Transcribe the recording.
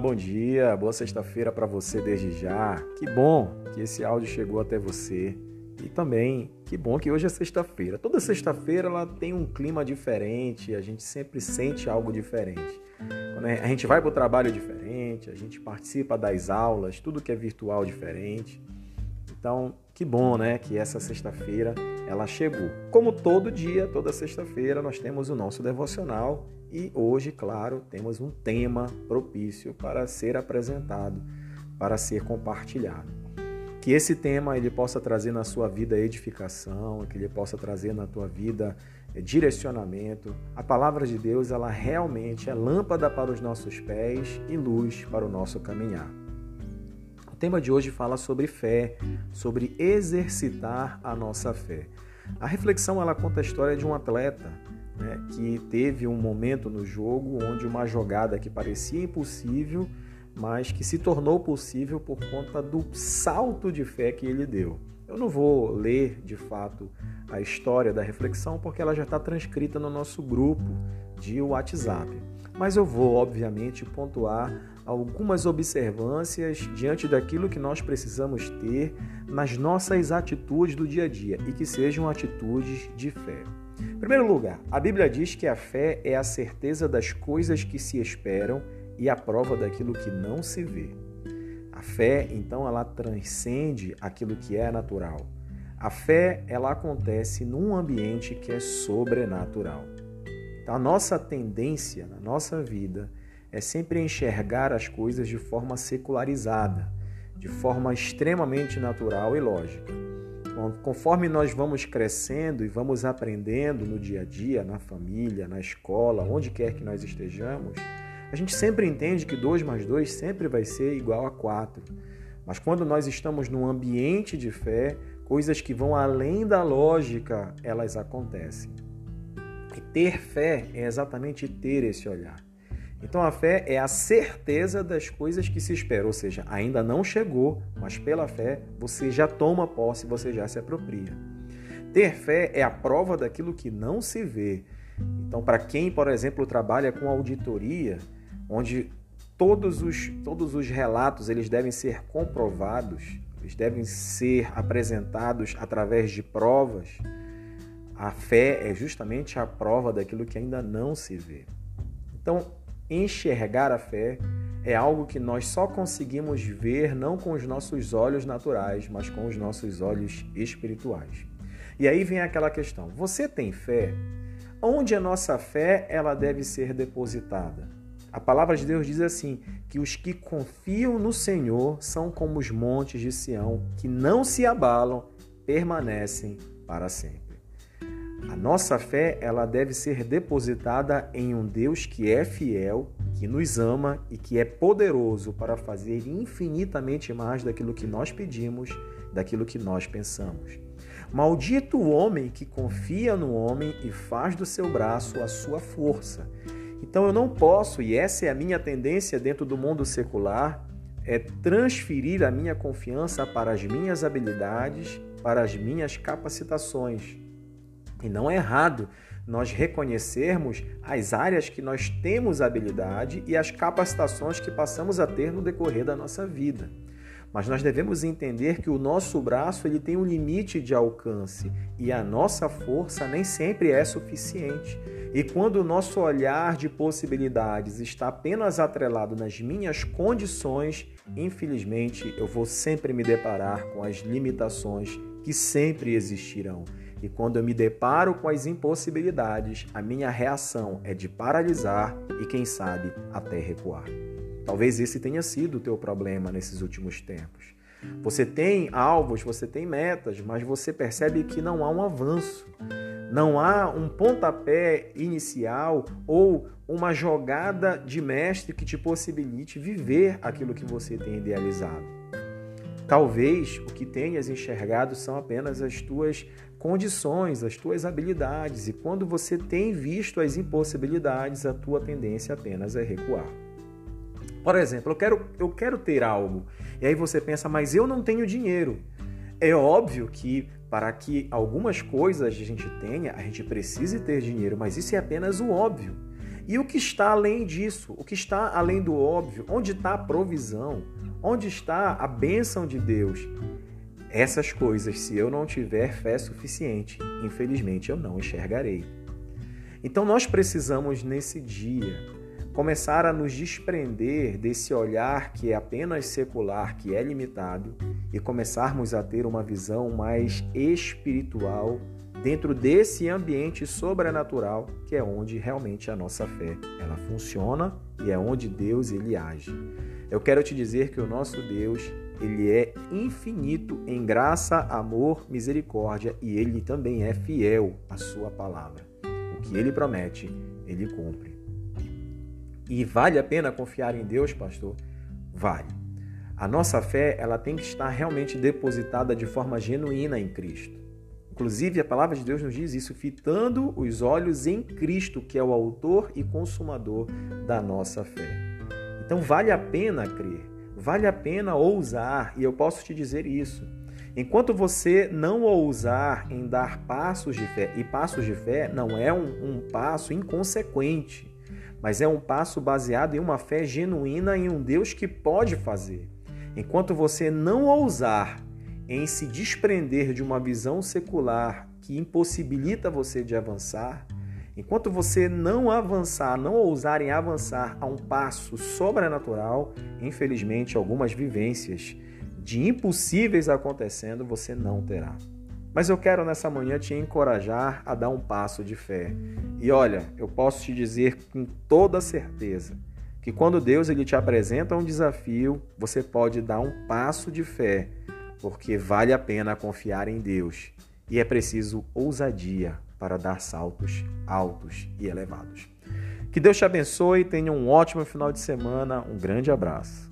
Bom dia, boa sexta-feira para você desde já. Que bom que esse áudio chegou até você. E também, que bom que hoje é sexta-feira. Toda sexta-feira ela tem um clima diferente, a gente sempre sente algo diferente. Quando a gente vai para o trabalho diferente, a gente participa das aulas, tudo que é virtual diferente. Então, que bom, né, que essa sexta-feira ela chegou. Como todo dia, toda sexta-feira, nós temos o nosso devocional e hoje, claro, temos um tema propício para ser apresentado, para ser compartilhado. Que esse tema ele possa trazer na sua vida edificação, que ele possa trazer na tua vida eh, direcionamento. A palavra de Deus, ela realmente é lâmpada para os nossos pés e luz para o nosso caminhar. O tema de hoje fala sobre fé, sobre exercitar a nossa fé. A reflexão ela conta a história de um atleta né, que teve um momento no jogo onde uma jogada que parecia impossível, mas que se tornou possível por conta do salto de fé que ele deu. Eu não vou ler de fato a história da reflexão porque ela já está transcrita no nosso grupo de WhatsApp. Mas eu vou, obviamente, pontuar algumas observâncias diante daquilo que nós precisamos ter nas nossas atitudes do dia a dia e que sejam atitudes de fé. Em primeiro lugar, a Bíblia diz que a fé é a certeza das coisas que se esperam e a prova daquilo que não se vê. A fé, então, ela transcende aquilo que é natural. A fé, ela acontece num ambiente que é sobrenatural. A nossa tendência na nossa vida é sempre enxergar as coisas de forma secularizada, de forma extremamente natural e lógica. Conforme nós vamos crescendo e vamos aprendendo no dia a dia, na família, na escola, onde quer que nós estejamos, a gente sempre entende que 2 mais 2 sempre vai ser igual a 4. Mas quando nós estamos num ambiente de fé, coisas que vão além da lógica, elas acontecem. E ter fé é exatamente ter esse olhar. Então a fé é a certeza das coisas que se espera, ou seja, ainda não chegou, mas pela fé você já toma posse, você já se apropria. Ter fé é a prova daquilo que não se vê. Então, para quem, por exemplo, trabalha com auditoria, onde todos os, todos os relatos eles devem ser comprovados, eles devem ser apresentados através de provas, a fé é justamente a prova daquilo que ainda não se vê. Então, enxergar a fé é algo que nós só conseguimos ver não com os nossos olhos naturais, mas com os nossos olhos espirituais. E aí vem aquela questão: você tem fé? Onde a nossa fé ela deve ser depositada? A palavra de Deus diz assim: que os que confiam no Senhor são como os montes de Sião, que não se abalam, permanecem para sempre. A nossa fé, ela deve ser depositada em um Deus que é fiel, que nos ama e que é poderoso para fazer infinitamente mais daquilo que nós pedimos, daquilo que nós pensamos. Maldito o homem que confia no homem e faz do seu braço a sua força. Então eu não posso, e essa é a minha tendência dentro do mundo secular, é transferir a minha confiança para as minhas habilidades, para as minhas capacitações. E não é errado nós reconhecermos as áreas que nós temos habilidade e as capacitações que passamos a ter no decorrer da nossa vida. Mas nós devemos entender que o nosso braço ele tem um limite de alcance e a nossa força nem sempre é suficiente. E quando o nosso olhar de possibilidades está apenas atrelado nas minhas condições, infelizmente eu vou sempre me deparar com as limitações que sempre existirão. E quando eu me deparo com as impossibilidades, a minha reação é de paralisar e, quem sabe, até recuar. Talvez esse tenha sido o teu problema nesses últimos tempos. Você tem alvos, você tem metas, mas você percebe que não há um avanço, não há um pontapé inicial ou uma jogada de mestre que te possibilite viver aquilo que você tem idealizado. Talvez o que tenhas enxergado são apenas as tuas condições, as tuas habilidades, e quando você tem visto as impossibilidades, a tua tendência apenas é recuar. Por exemplo, eu quero, eu quero ter algo, e aí você pensa, mas eu não tenho dinheiro. É óbvio que para que algumas coisas a gente tenha, a gente precise ter dinheiro, mas isso é apenas o óbvio. E o que está além disso? O que está além do óbvio? Onde está a provisão? Onde está a bênção de Deus? Essas coisas, se eu não tiver fé suficiente, infelizmente eu não enxergarei. Então nós precisamos nesse dia começar a nos desprender desse olhar que é apenas secular, que é limitado, e começarmos a ter uma visão mais espiritual dentro desse ambiente sobrenatural, que é onde realmente a nossa fé ela funciona e é onde Deus ele age. Eu quero te dizer que o nosso Deus, ele é infinito em graça, amor, misericórdia e ele também é fiel à sua palavra. O que ele promete, ele cumpre. E vale a pena confiar em Deus, pastor? Vale. A nossa fé, ela tem que estar realmente depositada de forma genuína em Cristo. Inclusive, a palavra de Deus nos diz isso, fitando os olhos em Cristo, que é o autor e consumador da nossa fé. Então, vale a pena crer, vale a pena ousar, e eu posso te dizer isso. Enquanto você não ousar em dar passos de fé, e passos de fé não é um, um passo inconsequente, mas é um passo baseado em uma fé genuína em um Deus que pode fazer. Enquanto você não ousar em se desprender de uma visão secular que impossibilita você de avançar, enquanto você não avançar, não ousar em avançar a um passo sobrenatural, infelizmente algumas vivências de impossíveis acontecendo você não terá. Mas eu quero nessa manhã te encorajar a dar um passo de fé. E olha, eu posso te dizer com toda certeza que quando Deus ele te apresenta um desafio, você pode dar um passo de fé, porque vale a pena confiar em Deus e é preciso ousadia para dar saltos altos e elevados. Que Deus te abençoe, tenha um ótimo final de semana, um grande abraço.